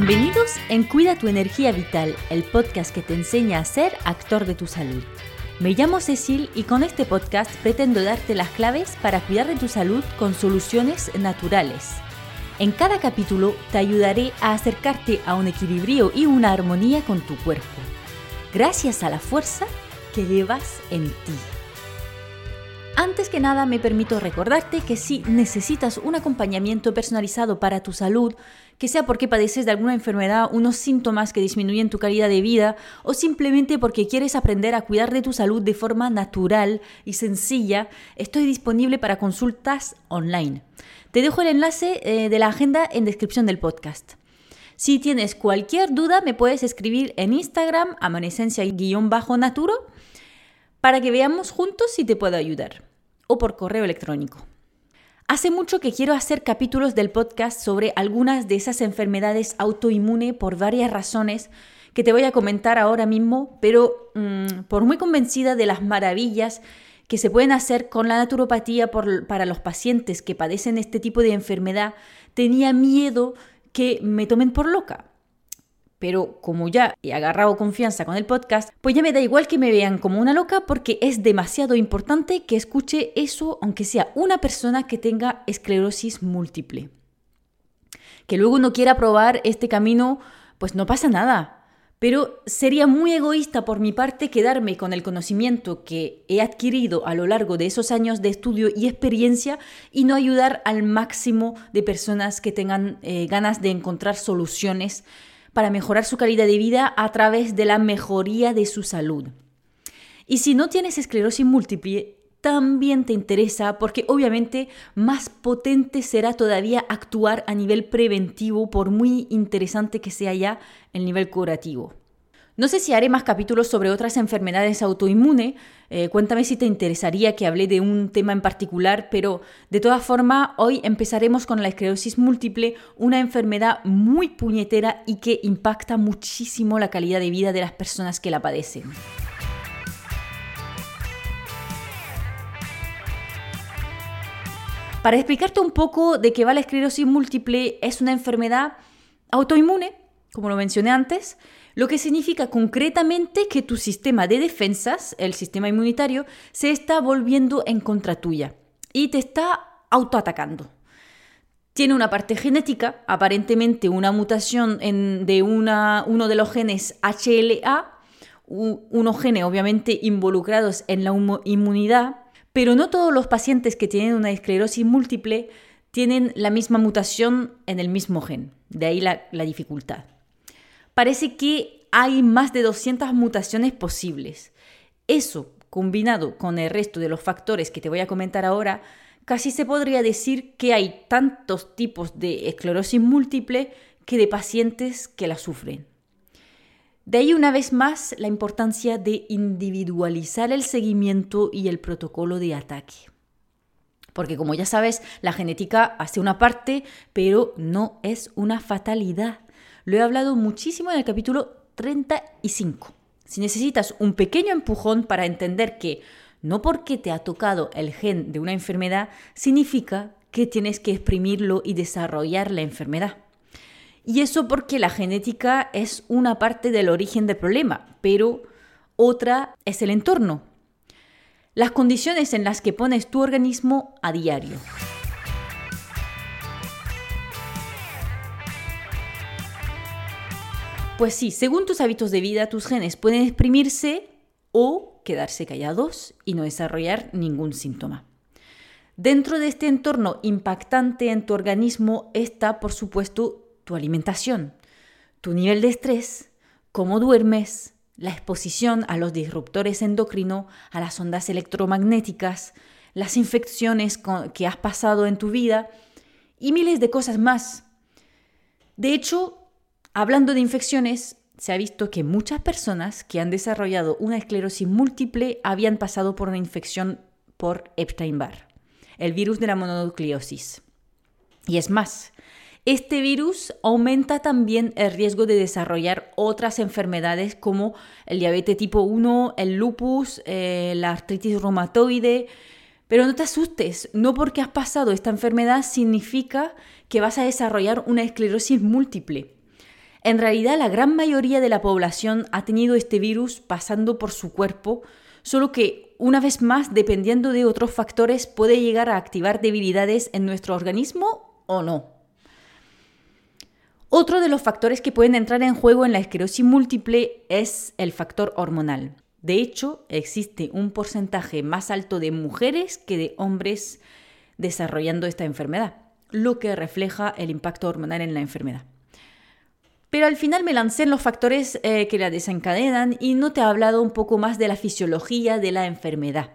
Bienvenidos en Cuida tu energía vital, el podcast que te enseña a ser actor de tu salud. Me llamo Cecil y con este podcast pretendo darte las claves para cuidar de tu salud con soluciones naturales. En cada capítulo te ayudaré a acercarte a un equilibrio y una armonía con tu cuerpo, gracias a la fuerza que llevas en ti. Antes que nada me permito recordarte que si necesitas un acompañamiento personalizado para tu salud, que sea porque padeces de alguna enfermedad, unos síntomas que disminuyen tu calidad de vida o simplemente porque quieres aprender a cuidar de tu salud de forma natural y sencilla, estoy disponible para consultas online. Te dejo el enlace eh, de la agenda en descripción del podcast. Si tienes cualquier duda, me puedes escribir en Instagram, amanecencia-naturo, para que veamos juntos si te puedo ayudar o por correo electrónico. Hace mucho que quiero hacer capítulos del podcast sobre algunas de esas enfermedades autoinmunes por varias razones que te voy a comentar ahora mismo, pero mm, por muy convencida de las maravillas que se pueden hacer con la naturopatía para los pacientes que padecen este tipo de enfermedad, tenía miedo que me tomen por loca. Pero como ya he agarrado confianza con el podcast, pues ya me da igual que me vean como una loca porque es demasiado importante que escuche eso aunque sea una persona que tenga esclerosis múltiple. Que luego no quiera probar este camino, pues no pasa nada. Pero sería muy egoísta por mi parte quedarme con el conocimiento que he adquirido a lo largo de esos años de estudio y experiencia y no ayudar al máximo de personas que tengan eh, ganas de encontrar soluciones para mejorar su calidad de vida a través de la mejoría de su salud. Y si no tienes esclerosis múltiple, también te interesa porque obviamente más potente será todavía actuar a nivel preventivo por muy interesante que sea ya el nivel curativo. No sé si haré más capítulos sobre otras enfermedades autoinmunes. Eh, cuéntame si te interesaría que hable de un tema en particular, pero de todas formas, hoy empezaremos con la esclerosis múltiple, una enfermedad muy puñetera y que impacta muchísimo la calidad de vida de las personas que la padecen. Para explicarte un poco de qué va la esclerosis múltiple, es una enfermedad autoinmune, como lo mencioné antes, lo que significa concretamente que tu sistema de defensas, el sistema inmunitario, se está volviendo en contra tuya y te está autoatacando. Tiene una parte genética, aparentemente una mutación de uno de los genes HLA, unos genes obviamente involucrados en la inmunidad, pero no todos los pacientes que tienen una esclerosis múltiple tienen la misma mutación en el mismo gen, de ahí la dificultad parece que hay más de 200 mutaciones posibles. Eso, combinado con el resto de los factores que te voy a comentar ahora, casi se podría decir que hay tantos tipos de esclerosis múltiple que de pacientes que la sufren. De ahí una vez más la importancia de individualizar el seguimiento y el protocolo de ataque. Porque como ya sabes, la genética hace una parte, pero no es una fatalidad. Lo he hablado muchísimo en el capítulo 35. Si necesitas un pequeño empujón para entender que no porque te ha tocado el gen de una enfermedad significa que tienes que exprimirlo y desarrollar la enfermedad. Y eso porque la genética es una parte del origen del problema, pero otra es el entorno. Las condiciones en las que pones tu organismo a diario. Pues sí, según tus hábitos de vida, tus genes pueden exprimirse o quedarse callados y no desarrollar ningún síntoma. Dentro de este entorno impactante en tu organismo está, por supuesto, tu alimentación, tu nivel de estrés, cómo duermes, la exposición a los disruptores endocrinos, a las ondas electromagnéticas, las infecciones que has pasado en tu vida y miles de cosas más. De hecho, Hablando de infecciones, se ha visto que muchas personas que han desarrollado una esclerosis múltiple habían pasado por una infección por Epstein-Barr, el virus de la mononucleosis. Y es más, este virus aumenta también el riesgo de desarrollar otras enfermedades como el diabetes tipo 1, el lupus, eh, la artritis reumatoide. Pero no te asustes, no porque has pasado esta enfermedad significa que vas a desarrollar una esclerosis múltiple. En realidad, la gran mayoría de la población ha tenido este virus pasando por su cuerpo, solo que una vez más, dependiendo de otros factores, puede llegar a activar debilidades en nuestro organismo o no. Otro de los factores que pueden entrar en juego en la esclerosis múltiple es el factor hormonal. De hecho, existe un porcentaje más alto de mujeres que de hombres desarrollando esta enfermedad, lo que refleja el impacto hormonal en la enfermedad. Pero al final me lancé en los factores eh, que la desencadenan y no te he hablado un poco más de la fisiología de la enfermedad.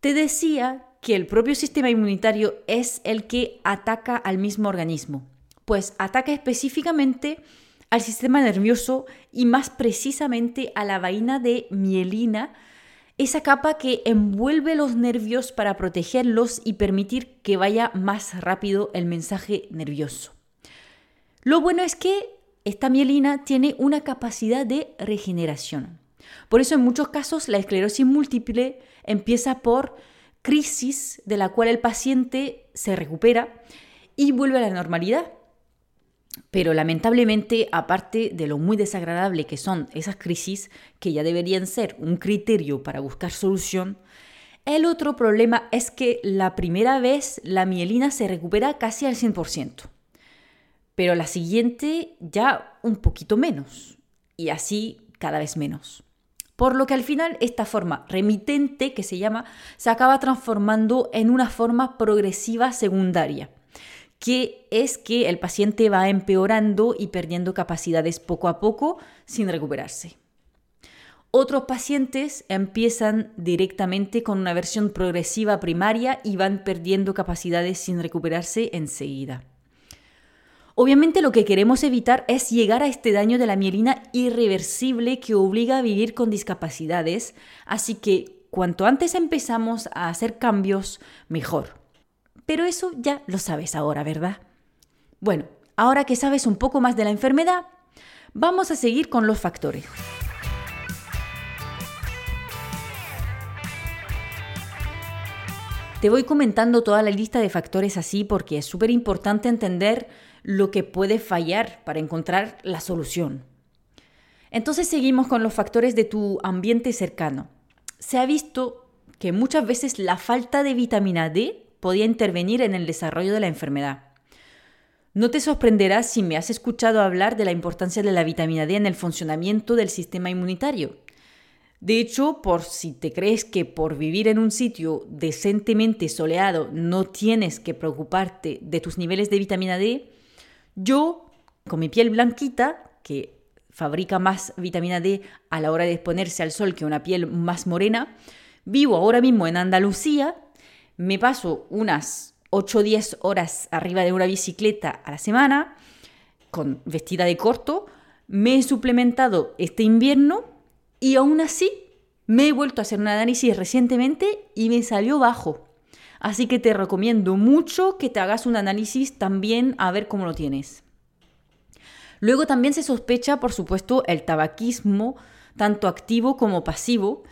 Te decía que el propio sistema inmunitario es el que ataca al mismo organismo, pues ataca específicamente al sistema nervioso y más precisamente a la vaina de mielina, esa capa que envuelve los nervios para protegerlos y permitir que vaya más rápido el mensaje nervioso. Lo bueno es que esta mielina tiene una capacidad de regeneración. Por eso en muchos casos la esclerosis múltiple empieza por crisis de la cual el paciente se recupera y vuelve a la normalidad. Pero lamentablemente, aparte de lo muy desagradable que son esas crisis, que ya deberían ser un criterio para buscar solución, el otro problema es que la primera vez la mielina se recupera casi al 100% pero la siguiente ya un poquito menos, y así cada vez menos. Por lo que al final esta forma remitente que se llama se acaba transformando en una forma progresiva secundaria, que es que el paciente va empeorando y perdiendo capacidades poco a poco sin recuperarse. Otros pacientes empiezan directamente con una versión progresiva primaria y van perdiendo capacidades sin recuperarse enseguida. Obviamente lo que queremos evitar es llegar a este daño de la mielina irreversible que obliga a vivir con discapacidades, así que cuanto antes empezamos a hacer cambios, mejor. Pero eso ya lo sabes ahora, ¿verdad? Bueno, ahora que sabes un poco más de la enfermedad, vamos a seguir con los factores. Te voy comentando toda la lista de factores así porque es súper importante entender lo que puede fallar para encontrar la solución. Entonces seguimos con los factores de tu ambiente cercano. Se ha visto que muchas veces la falta de vitamina D podía intervenir en el desarrollo de la enfermedad. No te sorprenderás si me has escuchado hablar de la importancia de la vitamina D en el funcionamiento del sistema inmunitario. De hecho, por si te crees que por vivir en un sitio decentemente soleado no tienes que preocuparte de tus niveles de vitamina D, yo, con mi piel blanquita, que fabrica más vitamina D a la hora de exponerse al sol que una piel más morena, vivo ahora mismo en Andalucía, me paso unas 8 o 10 horas arriba de una bicicleta a la semana, con vestida de corto, me he suplementado este invierno y aún así me he vuelto a hacer un análisis recientemente y me salió bajo. Así que te recomiendo mucho que te hagas un análisis también a ver cómo lo tienes. Luego también se sospecha, por supuesto, el tabaquismo, tanto activo como pasivo,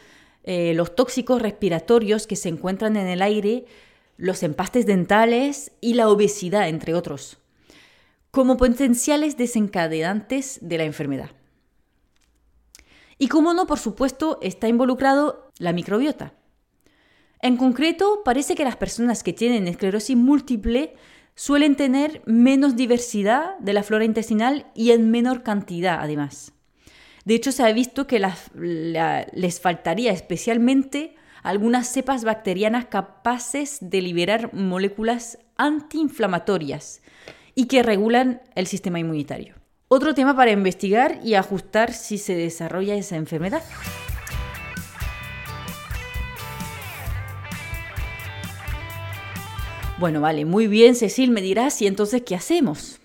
eh, los tóxicos respiratorios que se encuentran en el aire, los empastes dentales y la obesidad, entre otros, como potenciales desencadenantes de la enfermedad. Y como no, por supuesto, está involucrado la microbiota. En concreto, parece que las personas que tienen esclerosis múltiple suelen tener menos diversidad de la flora intestinal y en menor cantidad, además. De hecho, se ha visto que les faltaría especialmente algunas cepas bacterianas capaces de liberar moléculas antiinflamatorias y que regulan el sistema inmunitario. Otro tema para investigar y ajustar si se desarrolla esa enfermedad. Bueno, vale, muy bien, Cecil, me dirás, ¿y entonces qué hacemos?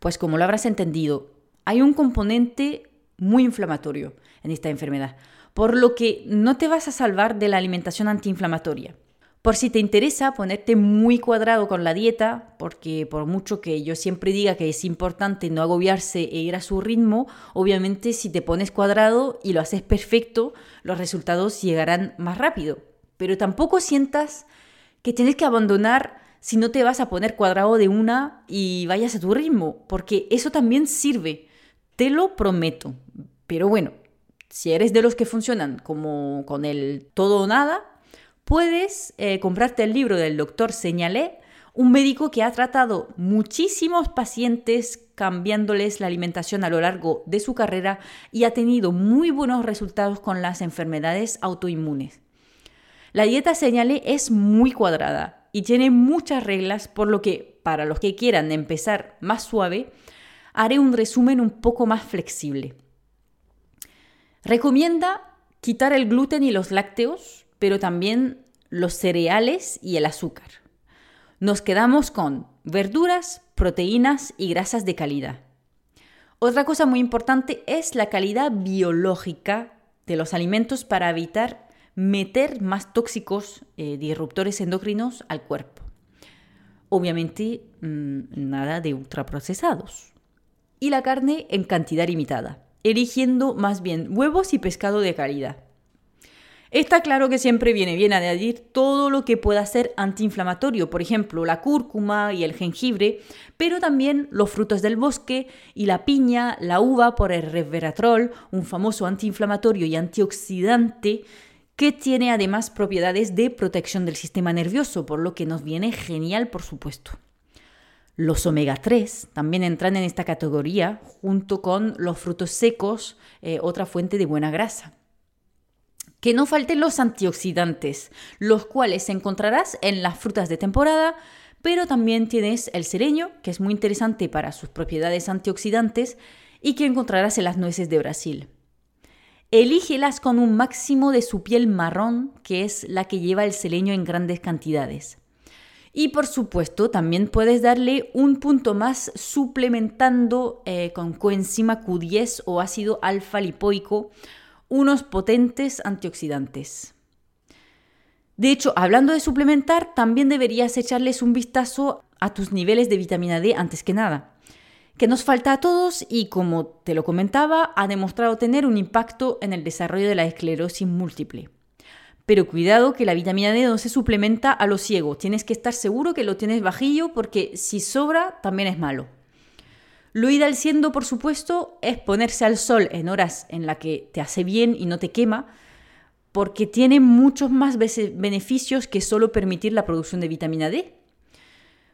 Pues como lo habrás entendido, hay un componente muy inflamatorio en esta enfermedad, por lo que no te vas a salvar de la alimentación antiinflamatoria. Por si te interesa ponerte muy cuadrado con la dieta, porque por mucho que yo siempre diga que es importante no agobiarse e ir a su ritmo, obviamente si te pones cuadrado y lo haces perfecto, los resultados llegarán más rápido. Pero tampoco sientas que tienes que abandonar si no te vas a poner cuadrado de una y vayas a tu ritmo, porque eso también sirve, te lo prometo. Pero bueno, si eres de los que funcionan como con el todo o nada, puedes eh, comprarte el libro del doctor Señalé, un médico que ha tratado muchísimos pacientes cambiándoles la alimentación a lo largo de su carrera y ha tenido muy buenos resultados con las enfermedades autoinmunes. La dieta Señalé es muy cuadrada y tiene muchas reglas, por lo que para los que quieran empezar más suave, haré un resumen un poco más flexible. Recomienda quitar el gluten y los lácteos, pero también los cereales y el azúcar. Nos quedamos con verduras, proteínas y grasas de calidad. Otra cosa muy importante es la calidad biológica de los alimentos para evitar meter más tóxicos eh, disruptores endocrinos al cuerpo. Obviamente, mm, nada de ultraprocesados. Y la carne en cantidad limitada eligiendo más bien huevos y pescado de calidad. Está claro que siempre viene bien añadir todo lo que pueda ser antiinflamatorio, por ejemplo, la cúrcuma y el jengibre, pero también los frutos del bosque y la piña, la uva por el resveratrol, un famoso antiinflamatorio y antioxidante que tiene además propiedades de protección del sistema nervioso, por lo que nos viene genial, por supuesto. Los omega 3 también entran en esta categoría junto con los frutos secos, eh, otra fuente de buena grasa. Que no falten los antioxidantes, los cuales encontrarás en las frutas de temporada, pero también tienes el sereño, que es muy interesante para sus propiedades antioxidantes y que encontrarás en las nueces de Brasil. Elígelas con un máximo de su piel marrón, que es la que lleva el selenio en grandes cantidades. Y por supuesto, también puedes darle un punto más suplementando eh, con coenzima Q10 o ácido alfa lipoico unos potentes antioxidantes. De hecho, hablando de suplementar, también deberías echarles un vistazo a tus niveles de vitamina D antes que nada, que nos falta a todos y como te lo comentaba, ha demostrado tener un impacto en el desarrollo de la esclerosis múltiple. Pero cuidado que la vitamina D no se suplementa a lo ciego. Tienes que estar seguro que lo tienes bajillo porque si sobra también es malo. Lo ideal siendo, por supuesto, es ponerse al sol en horas en las que te hace bien y no te quema, porque tiene muchos más beneficios que solo permitir la producción de vitamina D.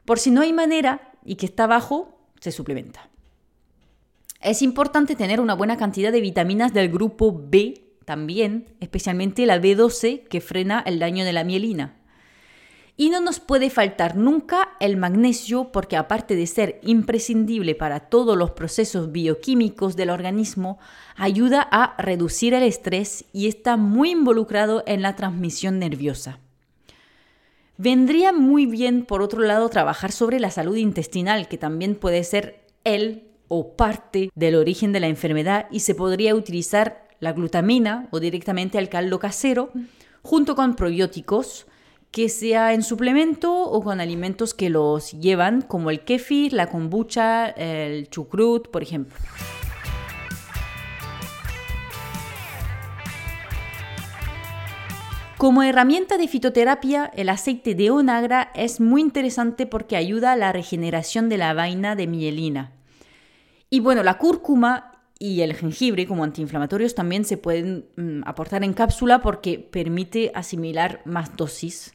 Por si no hay manera y que está bajo, se suplementa. Es importante tener una buena cantidad de vitaminas del grupo B también, especialmente la B12 que frena el daño de la mielina. Y no nos puede faltar nunca el magnesio porque aparte de ser imprescindible para todos los procesos bioquímicos del organismo, ayuda a reducir el estrés y está muy involucrado en la transmisión nerviosa. Vendría muy bien, por otro lado, trabajar sobre la salud intestinal, que también puede ser el o parte del origen de la enfermedad y se podría utilizar la glutamina o directamente al caldo casero, junto con probióticos, que sea en suplemento o con alimentos que los llevan, como el kefir, la kombucha, el chucrut, por ejemplo. Como herramienta de fitoterapia, el aceite de onagra es muy interesante porque ayuda a la regeneración de la vaina de mielina. Y bueno, la cúrcuma y el jengibre como antiinflamatorios también se pueden mm, aportar en cápsula porque permite asimilar más dosis.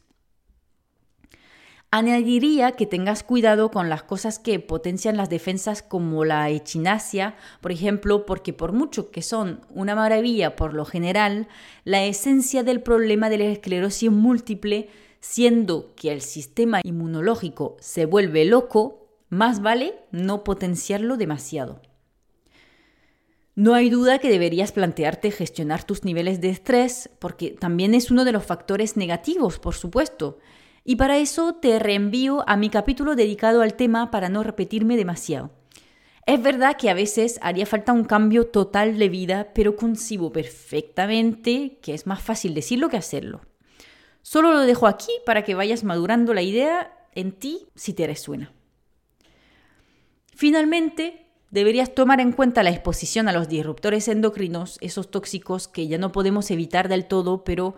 Añadiría que tengas cuidado con las cosas que potencian las defensas como la echinasia, por ejemplo, porque por mucho que son una maravilla por lo general, la esencia del problema de la esclerosis múltiple, siendo que el sistema inmunológico se vuelve loco, más vale no potenciarlo demasiado. No hay duda que deberías plantearte gestionar tus niveles de estrés, porque también es uno de los factores negativos, por supuesto. Y para eso te reenvío a mi capítulo dedicado al tema para no repetirme demasiado. Es verdad que a veces haría falta un cambio total de vida, pero concibo perfectamente que es más fácil decirlo que hacerlo. Solo lo dejo aquí para que vayas madurando la idea en ti si te resuena. Finalmente, deberías tomar en cuenta la exposición a los disruptores endocrinos, esos tóxicos que ya no podemos evitar del todo, pero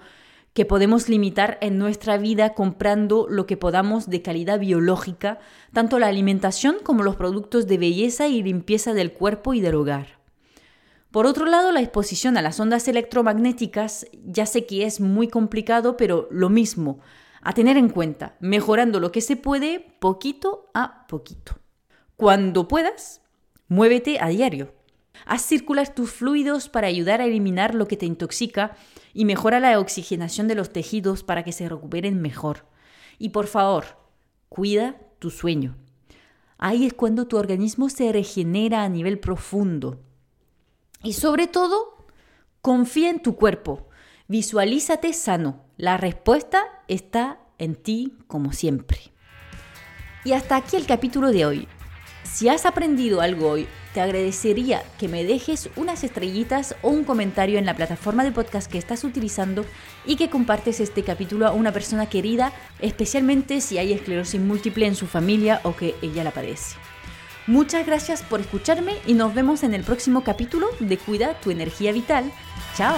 que podemos limitar en nuestra vida comprando lo que podamos de calidad biológica, tanto la alimentación como los productos de belleza y limpieza del cuerpo y del hogar. Por otro lado, la exposición a las ondas electromagnéticas ya sé que es muy complicado, pero lo mismo, a tener en cuenta, mejorando lo que se puede poquito a poquito. Cuando puedas, muévete a diario. Haz circular tus fluidos para ayudar a eliminar lo que te intoxica y mejora la oxigenación de los tejidos para que se recuperen mejor. Y por favor, cuida tu sueño. Ahí es cuando tu organismo se regenera a nivel profundo. Y sobre todo, confía en tu cuerpo. Visualízate sano. La respuesta está en ti como siempre. Y hasta aquí el capítulo de hoy. Si has aprendido algo hoy, te agradecería que me dejes unas estrellitas o un comentario en la plataforma de podcast que estás utilizando y que compartes este capítulo a una persona querida, especialmente si hay esclerosis múltiple en su familia o que ella la padece. Muchas gracias por escucharme y nos vemos en el próximo capítulo de Cuida tu energía vital. Chao.